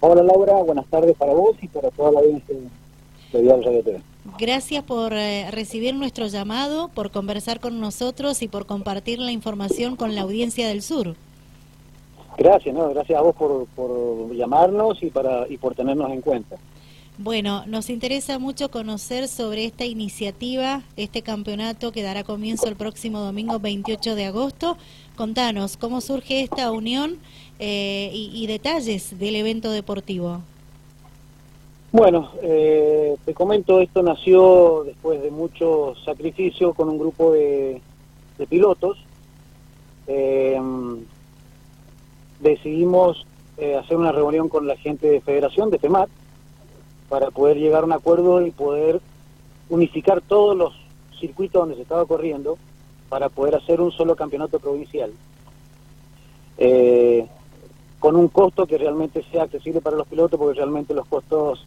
Hola Laura, buenas tardes para vos y para toda la audiencia de Dial Radio TV. Gracias por eh, recibir nuestro llamado, por conversar con nosotros y por compartir la información con la audiencia del sur. Gracias, no, gracias a vos por, por llamarnos y para y por tenernos en cuenta. Bueno, nos interesa mucho conocer sobre esta iniciativa, este campeonato que dará comienzo el próximo domingo 28 de agosto. Contanos, ¿cómo surge esta unión eh, y, detalles del evento deportivo? Bueno, eh, te comento, esto nació después de mucho sacrificio con un grupo de, pilotos. Eh, decidimos hacer una reunión con la gente de Federación, de FEMAT, para poder llegar a un acuerdo y poder unificar todos los circuitos donde se estaba corriendo para poder hacer un solo campeonato provincial. Eh, con un costo que realmente sea accesible para los pilotos porque realmente los costos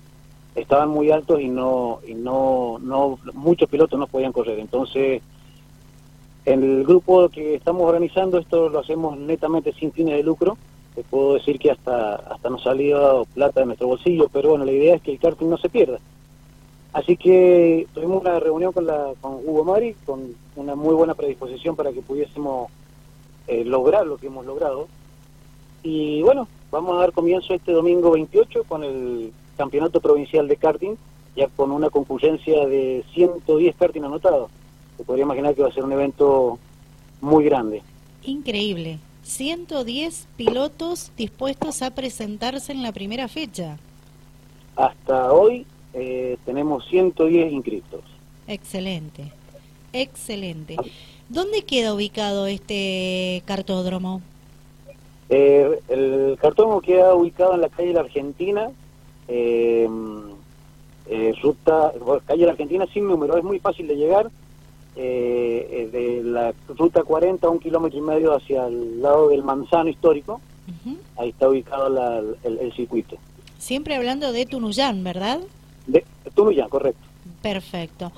estaban muy altos y no y no no muchos pilotos no podían correr entonces en el grupo que estamos organizando esto lo hacemos netamente sin fines de lucro te puedo decir que hasta hasta nos salido plata de nuestro bolsillo, pero bueno, la idea es que el karting no se pierda. Así que tuvimos una reunión con, la, con Hugo Mari, con una muy buena predisposición para que pudiésemos eh, lograr lo que hemos logrado. Y bueno, vamos a dar comienzo este domingo 28 con el Campeonato Provincial de Karting, ya con una concurrencia de 110 karting anotados. Se podría imaginar que va a ser un evento muy grande. Increíble. 110 pilotos dispuestos a presentarse en la primera fecha. Hasta hoy eh, tenemos 110 inscritos. Excelente, excelente. ¿Dónde queda ubicado este cartódromo? Eh, el cartódromo queda ubicado en la calle La Argentina, eh, ruta, calle La Argentina sin número, es muy fácil de llegar eh, eh, de la ruta 40 un kilómetro y medio hacia el lado del Manzano histórico. Ahí está ubicado el, circuito. Siempre hablando de Tunuyán, ¿verdad? De Tunuyán, correcto. Perfecto.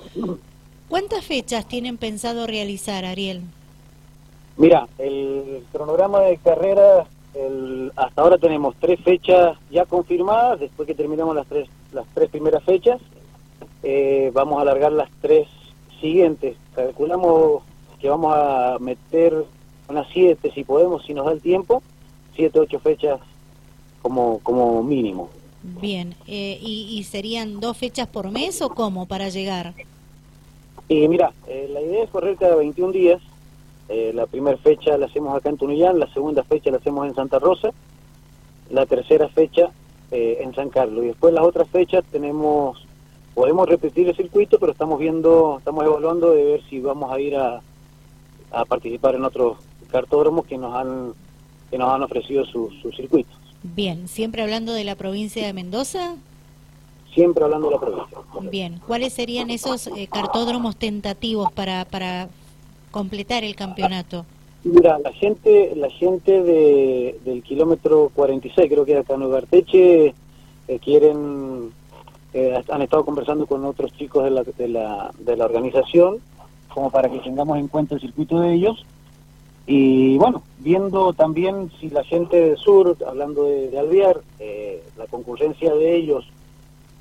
¿Cuántas fechas tienen pensado realizar, Ariel? Mira, el cronograma de carrera, hasta ahora tenemos tres fechas ya confirmadas, después que terminamos las tres, las tres primeras fechas, eh, vamos a alargar las tres siguiente, calculamos que vamos a meter unas siete, si podemos, si nos da el tiempo, siete, ocho fechas como, como mínimo. Bien, eh, ¿y, serían dos fechas por mes o cómo para llegar? Y mira, eh, la idea es correr cada 21 días. Eh, la primera fecha la hacemos acá en Tunuyán, la segunda fecha la hacemos en Santa Rosa, la tercera fecha en San Carlos. Y después las otras fechas tenemos podemos repetir el circuito, pero estamos viendo, estamos evaluando de ver si vamos a ir a, a participar en otros cartódromos que nos han que nos han ofrecido sus circuitos. Bien, siempre hablando de la provincia de Mendoza. Siempre hablando de la provincia. Bien, ¿cuáles serían esos eh, cartódromos tentativos para para completar el campeonato? Mira, la gente la gente de, del kilómetro 46, creo que era acá en Ugarteche, eh, quieren eh, han estado conversando con otros chicos de la, de, la, de la organización, como para que tengamos en cuenta el circuito de ellos. Y bueno, viendo también si la gente del sur, hablando de, de Alvear, eh, la concurrencia de ellos,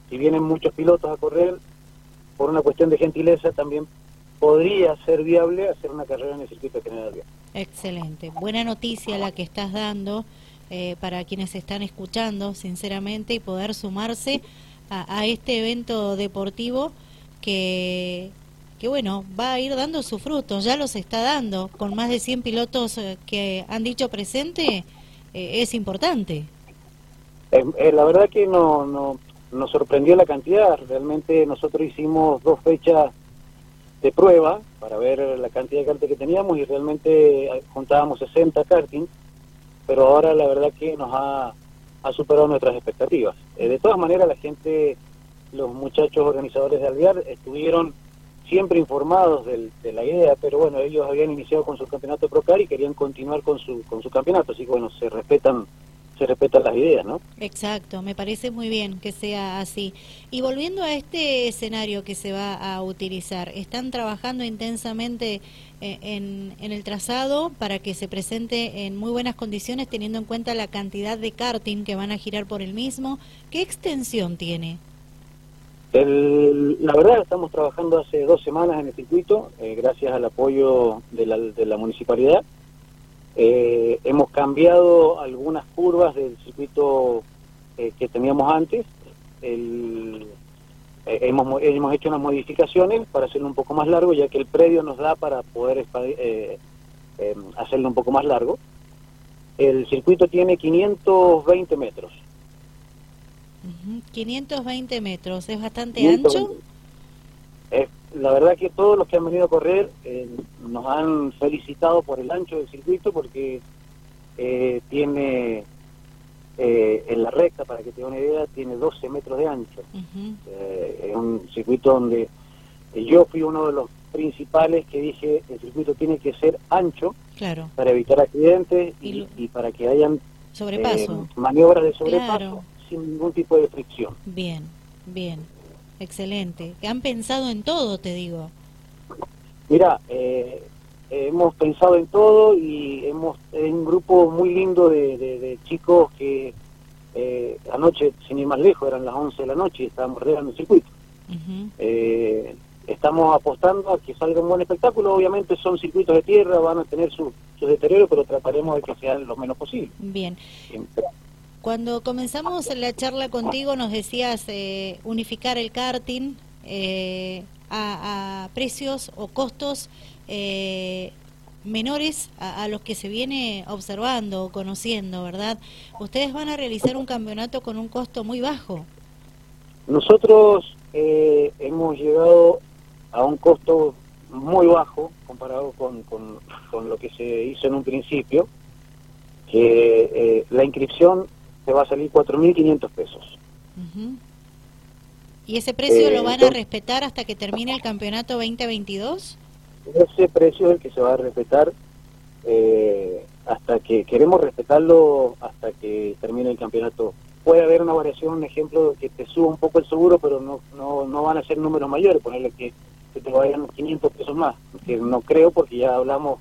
si vienen muchos pilotos a correr, por una cuestión de gentileza también podría ser viable hacer una carrera en el circuito de General. Excelente, buena noticia la que estás dando eh, para quienes están escuchando, sinceramente, y poder sumarse a, este evento deportivo que, que, bueno, va a ir dando sus frutos, ya los está dando, con más de 100 pilotos eh, que han dicho presente, eh, es importante. Eh, la verdad que no, no, nos sorprendió la cantidad, realmente nosotros hicimos dos fechas de prueba para ver la cantidad de karting que teníamos y realmente contábamos 60 karting, pero ahora la verdad que nos ha ha superado nuestras expectativas. Eh, de todas maneras, la gente, los muchachos organizadores de Alvear estuvieron siempre informados de la idea, pero bueno, ellos habían iniciado con su campeonato Procar y querían continuar con su, con su campeonato, así que bueno, se respetan se respetan las ideas, ¿no? Exacto, me parece muy bien que sea así. Y volviendo a este escenario que se va a utilizar, ¿están trabajando intensamente eh, en, en, el trazado para que se presente en muy buenas condiciones teniendo en cuenta la cantidad de karting que van a girar por el mismo? ¿Qué extensión tiene? la verdad, estamos trabajando hace dos semanas en el circuito, eh, gracias al apoyo de la, de la municipalidad. Eh, hemos cambiado algunas curvas del circuito eh, que teníamos antes. El, eh, hemos, hemos hecho unas modificaciones para hacerlo un poco más largo, ya que el predio nos da para poder hacerlo un poco más largo. El circuito tiene 520 metros. 520 metros, ¿es bastante ancho? La verdad que todos los que han venido a correr eh, nos han felicitado por el ancho del circuito porque eh, tiene eh, en la recta, para que te dé una idea, tiene 12 metros de ancho. es un circuito donde yo fui uno de los principales que dije el circuito tiene que ser ancho claro. para evitar accidentes y, para que hayan maniobras de sobrepaso sin ningún tipo de fricción. Bien, bien. Excelente. Han pensado en todo, te digo. Mira, eh, hemos pensado en todo y hemos en un grupo muy lindo de, chicos que eh, anoche, sin ir más lejos, eran las 11 de la noche y estábamos regando el circuito. Eh, estamos apostando a que salga un buen espectáculo. Obviamente son circuitos de tierra, van a tener su, su deterioro, pero trataremos de que sean lo menos posible. Bien. Cuando comenzamos la charla contigo nos decías eh, unificar el karting eh, a, precios o costos eh, menores a, los que se viene observando o conociendo, ¿verdad? Ustedes van a realizar un campeonato con un costo muy bajo. Nosotros hemos llegado a un costo muy bajo comparado con, con, lo que se hizo en un principio, que la inscripción te va a salir 4.500 pesos. ¿Y ese precio lo eh, van a respetar hasta que termine el campeonato 2022? Ese precio es el que se va a respetar eh, hasta que queremos respetarlo hasta que termine el campeonato. Puede haber una variación, un ejemplo, que te suba un poco el seguro, pero no, no, no van a ser números mayores, ponerle que, que te vayan 500 pesos más, que no creo porque ya hablamos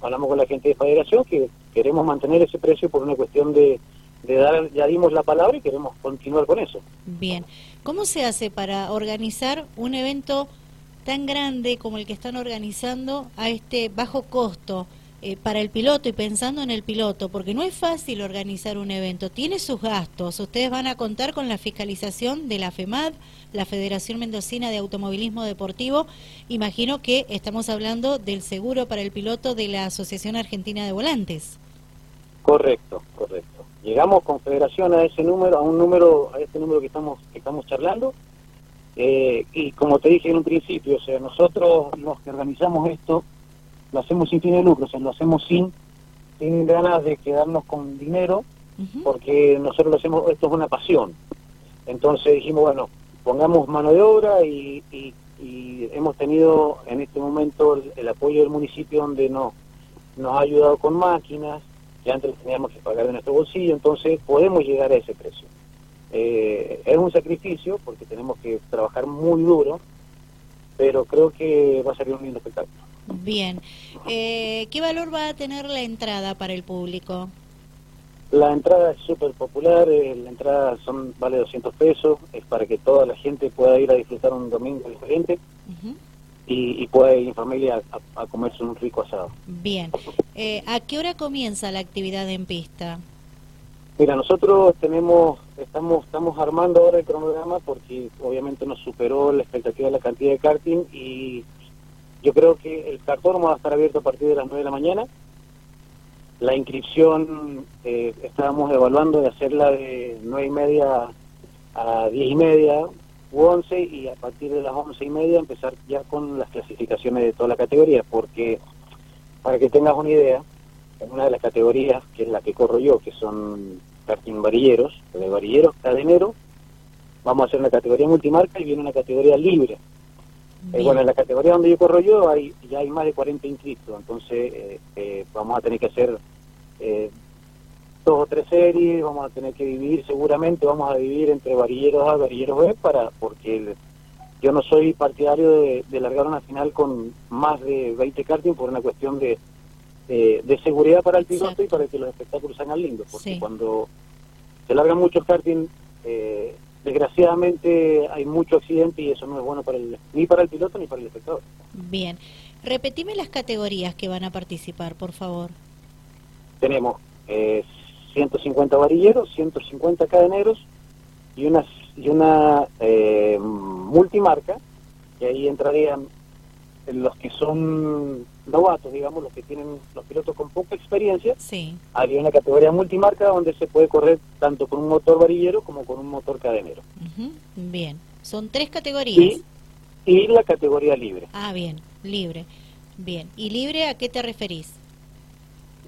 hablamos con la gente de federación que queremos mantener ese precio por una cuestión de, de dar, ya dimos la palabra y queremos continuar con eso. Bien, ¿cómo se hace para organizar un evento tan grande como el que están organizando a este bajo costo eh, para el piloto y pensando en el piloto? Porque no es fácil organizar un evento, tiene sus gastos. Ustedes van a contar con la fiscalización de la FEMAD, la Federación Mendocina de Automovilismo Deportivo. Imagino que estamos hablando del seguro para el piloto de la Asociación Argentina de Volantes. Correcto, correcto. Llegamos con Federación a ese número, a un número, a este número que estamos que estamos charlando. Eh, y como te dije en un principio, o sea, nosotros los que organizamos esto lo hacemos sin fin de lucro, o sea, lo hacemos sin sin ganas de quedarnos con dinero, porque nosotros lo hacemos, esto es una pasión. Entonces dijimos, bueno, pongamos mano de obra y, y, hemos tenido en este momento el, el, apoyo del municipio donde nos, nos ha ayudado con máquinas, que antes teníamos que pagar de nuestro bolsillo, entonces podemos llegar a ese precio. Eh, es un sacrificio porque tenemos que trabajar muy duro, pero creo que va a ser un lindo espectáculo. Bien. Eh, ¿Qué valor va a tener la entrada para el público? La entrada es súper popular, eh, la entrada son vale 200 pesos, es para que toda la gente pueda ir a disfrutar un domingo diferente y, puede ir en familia a, comerse un rico asado. Bien. Eh, ¿A qué hora comienza la actividad en pista? Mira, nosotros tenemos, estamos, estamos armando ahora el cronograma porque obviamente nos superó la expectativa de la cantidad de karting y yo creo que el cartódromo va a estar abierto a partir de las 9 de la mañana. La inscripción eh, estábamos evaluando de hacerla de 9 y media a 10 y media, u 11 y a partir de las once y media empezar ya con las clasificaciones de toda la categoría, porque para que tengas una idea, en una de las categorías, que es la que corro yo, que son karting varilleros, de varilleros cadenero, vamos a hacer una categoría multimarca y viene una categoría libre. Eh, bueno, en la categoría donde yo corro yo hay ya hay más de 40 inscritos, entonces eh, eh, vamos a tener que hacer dos o tres series, vamos a tener que dividir seguramente, vamos a dividir entre varilleros A varilleros B, para, porque yo no soy partidario de, largar una final con más de 20 karting por una cuestión de, de, seguridad para el piloto y para que los espectáculos sean lindos, porque cuando se largan muchos karting, eh, desgraciadamente hay mucho accidente y eso no es bueno para el, ni para el piloto ni para el espectador. Bien, repetime las categorías que van a participar, por favor. Tenemos eh, 150 varilleros, 150 cadeneros y una, y una eh, multimarca, y ahí entrarían los que son novatos, digamos, los que tienen los pilotos con poca experiencia. Sí. Había una categoría multimarca donde se puede correr tanto con un motor varillero como con un motor cadenero. Bien, son tres categorías. Y, la categoría libre. Ah, bien, libre. Bien, ¿y libre a qué te referís?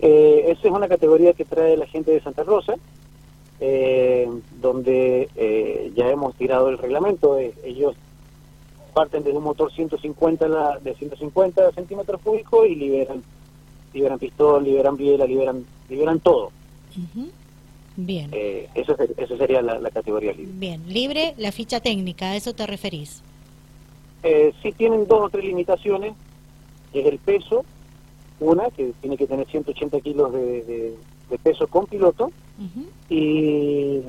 Eh, esa es una categoría que trae la gente de Santa Rosa, eh, donde eh, ya hemos tirado el reglamento. ellos parten de un motor 150 la, de 150 centímetros cúbicos y liberan liberan pistón, liberan biela, liberan liberan todo. Bien. Eh, eso, eso, sería la, categoría libre. Bien, libre la ficha técnica, ¿a eso te referís? Eh, sí tienen dos o tres limitaciones, es el peso, una que tiene que tener 180 kilos de, peso con piloto, y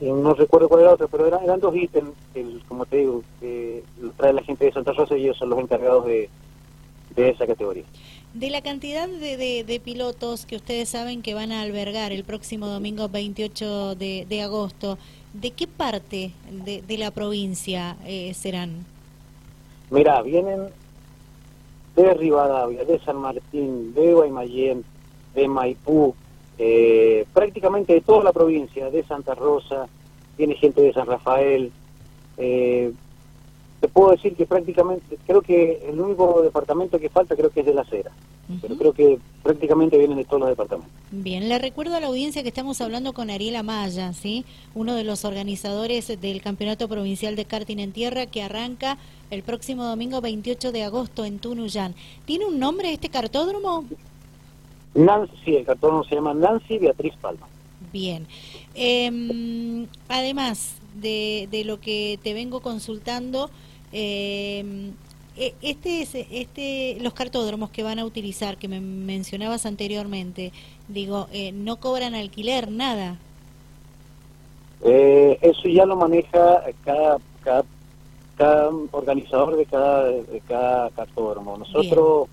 no recuerdo cuál era otra, pero eran, eran dos ítems, como te digo, que trae la gente de Santa Rosa y ellos son los encargados de, esa categoría. De la cantidad de, de, pilotos que ustedes saben que van a albergar el próximo domingo 28 de, agosto, ¿de qué parte de, la provincia eh, serán? Mira, vienen de Rivadavia, de San Martín, de Guaymallén, de Maipú, eh, prácticamente de toda la provincia, de Santa Rosa, tiene gente de San Rafael. Eh, te puedo decir que prácticamente, creo que el único departamento que falta creo que es de la Cera, pero creo que prácticamente vienen de todos los departamentos. Bien, le recuerdo a la audiencia que estamos hablando con Ariel Amaya, ¿sí? uno de los organizadores del Campeonato Provincial de Karting en Tierra que arranca el próximo domingo 28 de agosto en Tunuyán. ¿Tiene un nombre este cartódromo? Nancy, el cartón se llama Nancy Beatriz Palma. Bien. Em, además de, de, lo que te vengo consultando, em, e, este, este, los cartódromos que van a utilizar, que me mencionabas anteriormente, digo, eh, no cobran alquiler, nada. Eh, eso ya lo maneja cada, cada, cada organizador de cada, de cada cartódromo. Nosotros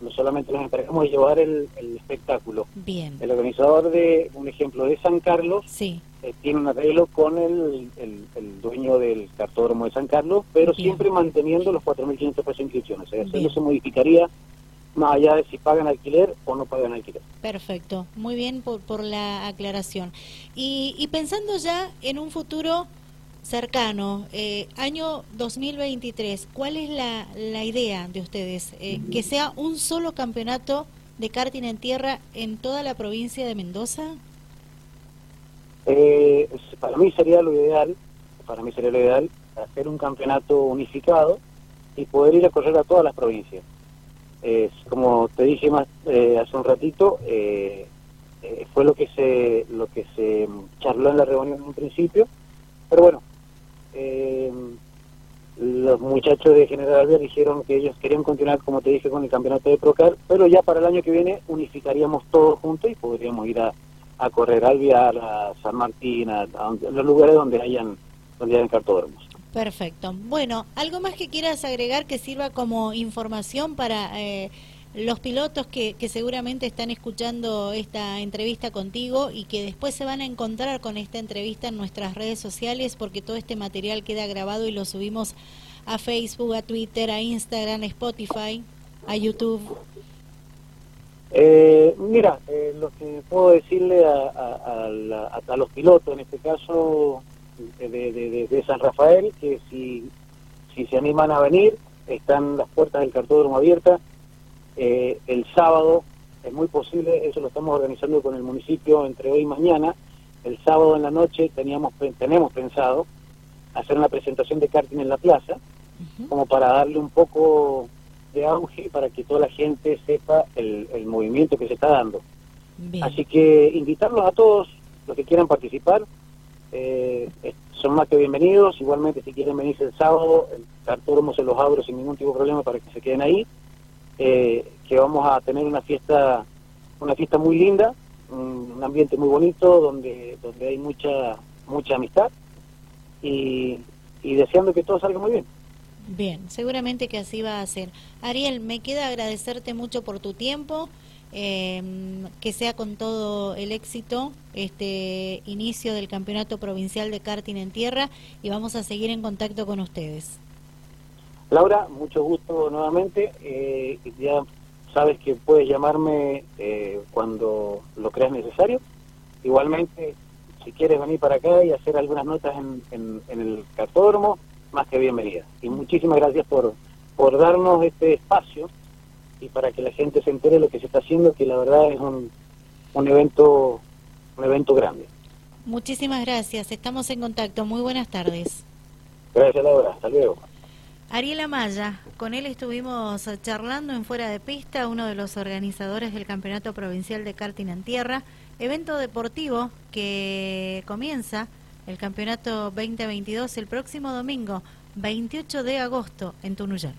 no solamente nos encargamos de llevar el, espectáculo. Bien. El organizador de, un ejemplo, de San Carlos, sí. Eh, tiene un arreglo con el, el, dueño del cartódromo de San Carlos, pero siempre manteniendo los 4.500 pesos de sea, eso no se modificaría más allá de si pagan alquiler o no pagan alquiler. Perfecto, muy bien por, por la aclaración. Y, y pensando ya en un futuro cercano, eh, año 2023, ¿cuál es la, la idea de ustedes? Eh, ¿Que sea un solo campeonato de karting en tierra en toda la provincia de Mendoza? Eh, para mí sería lo ideal, para mí sería lo ideal hacer un campeonato unificado y poder ir a correr a todas las provincias. como te dije más hace un ratito, fue lo que se lo que se charló en la reunión en un principio, pero bueno, eh, los muchachos de General Alvear dijeron que ellos querían continuar, como te dije, con el campeonato de Procar, pero ya para el año que viene unificaríamos todos juntos y podríamos ir a, correr a Alvear, a San Martín, a, los lugares donde hayan, donde hayan cartódromos. Perfecto. Bueno, ¿algo más que quieras agregar que sirva como información para eh, los pilotos que, que, seguramente están escuchando esta entrevista contigo y que después se van a encontrar con esta entrevista en nuestras redes sociales porque todo este material queda grabado y lo subimos a Facebook, a Twitter, a Instagram, a Spotify, a YouTube. Eh, mira, eh, lo que puedo decirle a, a, los pilotos, en este caso de, de, de, San Rafael, que si, si se animan a venir, están las puertas del cartódromo abiertas eh, el sábado, es muy posible, eso lo estamos organizando con el municipio entre hoy y mañana. El sábado en la noche teníamos tenemos pensado hacer una presentación de karting en la plaza, como para darle un poco de auge para que toda la gente sepa el, movimiento que se está dando. Así que invitarlos a todos los que quieran participar, eh, son más que bienvenidos. Igualmente, si quieren venirse el sábado, el cartódromo se los abro sin ningún tipo de problema para que se queden ahí. Eh, que vamos a tener una fiesta, una fiesta muy linda, un, ambiente muy bonito, donde, donde hay mucha, mucha amistad y, y deseando que todo salga muy bien. Bien, seguramente que así va a ser. Ariel, me queda agradecerte mucho por tu tiempo eh, que sea con todo el éxito este inicio del Campeonato Provincial de Karting en Tierra y vamos a seguir en contacto con ustedes. Laura, mucho gusto nuevamente. Eh, ya sabes que puedes llamarme eh, cuando lo creas necesario. Igualmente, si quieres venir para acá y hacer algunas notas en, en el cartódromo, más que bienvenida. Y muchísimas gracias por, por darnos este espacio y para que la gente se entere de lo que se está haciendo, que la verdad es un, un evento un evento grande. Muchísimas gracias, estamos en contacto. Muy buenas tardes. Gracias, Laura. Hasta luego. Ariel Amaya, con él estuvimos charlando en Fuera de Pista, uno de los organizadores del Campeonato Provincial de Karting en Tierra, evento deportivo que comienza el campeonato 2022 el próximo domingo, 28 de agosto, en Tunuyán.